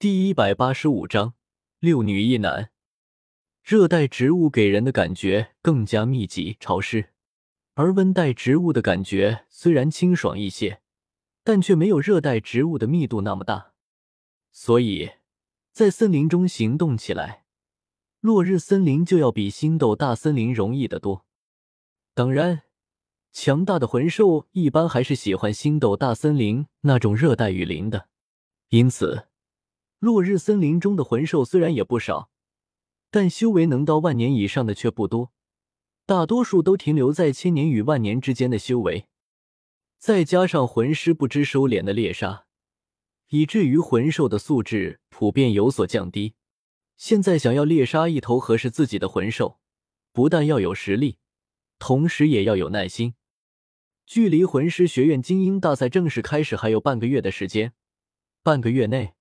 第一百八十五章六女一男。热带植物给人的感觉更加密集潮湿，而温带植物的感觉虽然清爽一些，但却没有热带植物的密度那么大。所以，在森林中行动起来，落日森林就要比星斗大森林容易得多。当然，强大的魂兽一般还是喜欢星斗大森林那种热带雨林的，因此。落日森林中的魂兽虽然也不少，但修为能到万年以上的却不多，大多数都停留在千年与万年之间的修为。再加上魂师不知收敛的猎杀，以至于魂兽的素质普遍有所降低。现在想要猎杀一头合适自己的魂兽，不但要有实力，同时也要有耐心。距离魂师学院精英大赛正式开始还有半个月的时间，半个月内。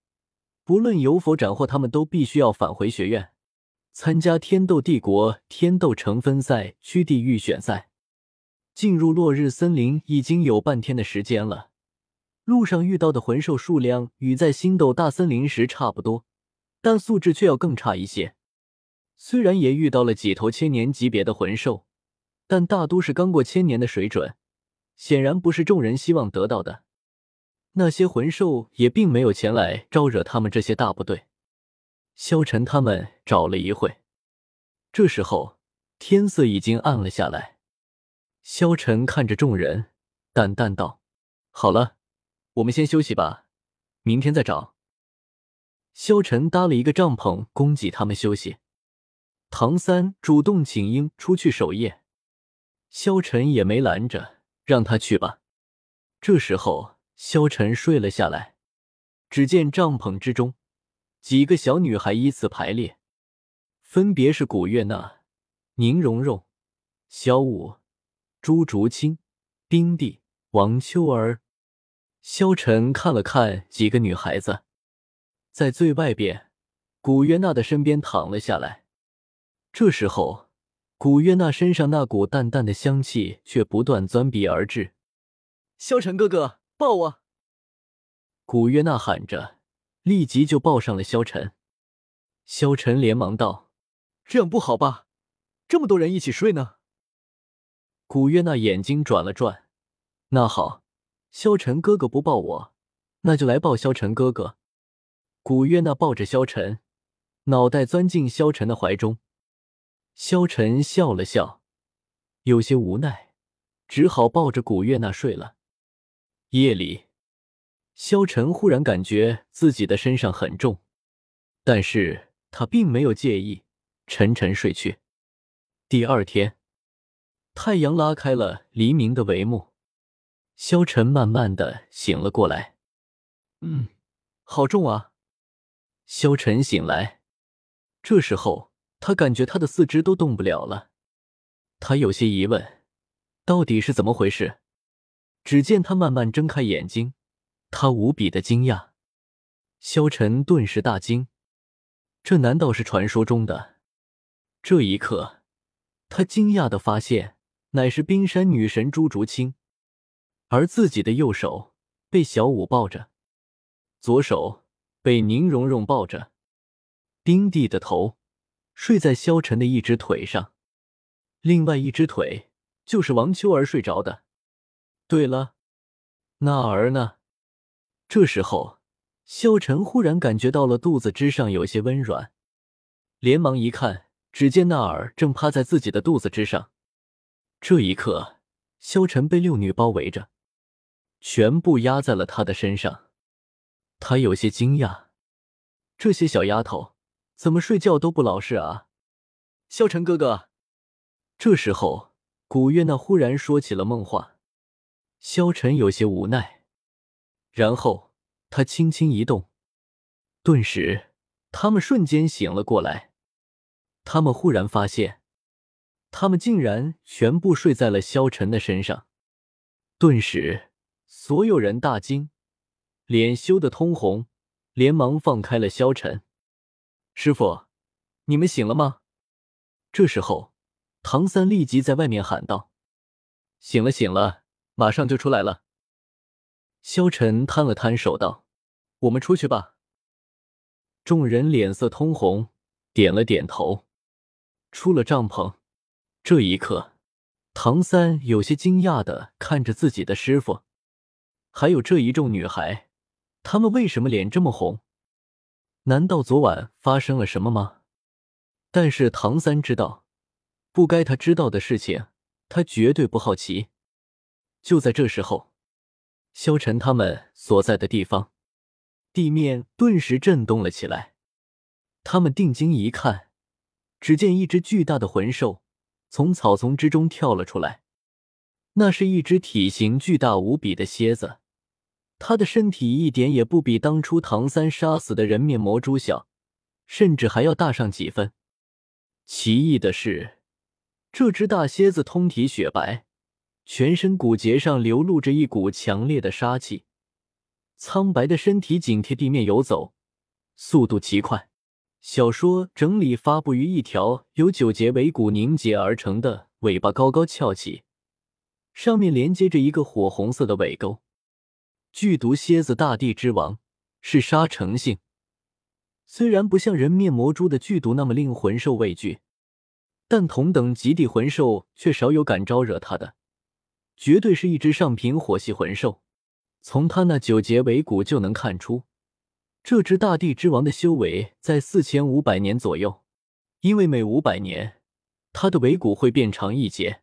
不论有否斩获，他们都必须要返回学院，参加天斗帝国天斗城分赛区地预选赛。进入落日森林已经有半天的时间了，路上遇到的魂兽数量与在星斗大森林时差不多，但素质却要更差一些。虽然也遇到了几头千年级别的魂兽，但大都是刚过千年的水准，显然不是众人希望得到的。那些魂兽也并没有前来招惹他们这些大部队。萧晨他们找了一会，这时候天色已经暗了下来。萧晨看着众人，淡淡道：“好了，我们先休息吧，明天再找。”萧晨搭了一个帐篷供给他们休息。唐三主动请缨出去守夜，萧晨也没拦着，让他去吧。这时候。萧晨睡了下来，只见帐篷之中几个小女孩依次排列，分别是古月娜、宁荣荣、小舞、朱竹清、冰帝、王秋儿。萧晨看了看几个女孩子，在最外边，古月娜的身边躺了下来。这时候，古月娜身上那股淡淡的香气却不断钻鼻而至。萧晨哥哥。抱我！古月娜喊着，立即就抱上了萧晨。萧晨连忙道：“这样不好吧？这么多人一起睡呢。”古月娜眼睛转了转：“那好，萧晨哥哥不抱我，那就来抱萧晨哥哥。”古月娜抱着萧晨，脑袋钻进萧晨的怀中。萧晨笑了笑，有些无奈，只好抱着古月娜睡了。夜里，萧晨忽然感觉自己的身上很重，但是他并没有介意，沉沉睡去。第二天，太阳拉开了黎明的帷幕，萧晨慢慢的醒了过来。嗯，好重啊！萧晨醒来，这时候他感觉他的四肢都动不了了，他有些疑问，到底是怎么回事？只见他慢慢睁开眼睛，他无比的惊讶。萧晨顿时大惊，这难道是传说中的？这一刻，他惊讶的发现，乃是冰山女神朱竹清，而自己的右手被小舞抱着，左手被宁荣荣抱着，冰帝的头睡在萧晨的一只腿上，另外一只腿就是王秋儿睡着的。对了，那儿呢？这时候，萧晨忽然感觉到了肚子之上有些温软，连忙一看，只见那儿正趴在自己的肚子之上。这一刻，萧晨被六女包围着，全部压在了他的身上。他有些惊讶，这些小丫头怎么睡觉都不老实啊？萧晨哥哥，这时候，古月娜忽然说起了梦话。萧晨有些无奈，然后他轻轻一动，顿时他们瞬间醒了过来。他们忽然发现，他们竟然全部睡在了萧晨的身上。顿时，所有人大惊，脸羞得通红，连忙放开了萧晨。师傅，你们醒了吗？这时候，唐三立即在外面喊道：“醒了，醒了。”马上就出来了。萧晨摊了摊手道：“我们出去吧。”众人脸色通红，点了点头。出了帐篷，这一刻，唐三有些惊讶的看着自己的师傅，还有这一众女孩，她们为什么脸这么红？难道昨晚发生了什么吗？但是唐三知道，不该他知道的事情，他绝对不好奇。就在这时候，萧晨他们所在的地方，地面顿时震动了起来。他们定睛一看，只见一只巨大的魂兽从草丛之中跳了出来。那是一只体型巨大无比的蝎子。他的身体一点也不比当初唐三杀死的人面魔蛛小，甚至还要大上几分。奇异的是，这只大蝎子通体雪白，全身骨节上流露着一股强烈的杀气，苍白的身体紧贴地面游走，速度极快。小说整理发布于一条由九节尾骨凝结而成的尾巴高高翘起，上面连接着一个火红色的尾钩。剧毒蝎子大地之王是杀成性，虽然不像人面魔蛛的剧毒那么令魂兽畏惧，但同等极地魂兽却少有敢招惹它的，绝对是一只上品火系魂兽。从它那九节尾骨就能看出，这只大地之王的修为在四千五百年左右，因为每五百年，它的尾骨会变长一节。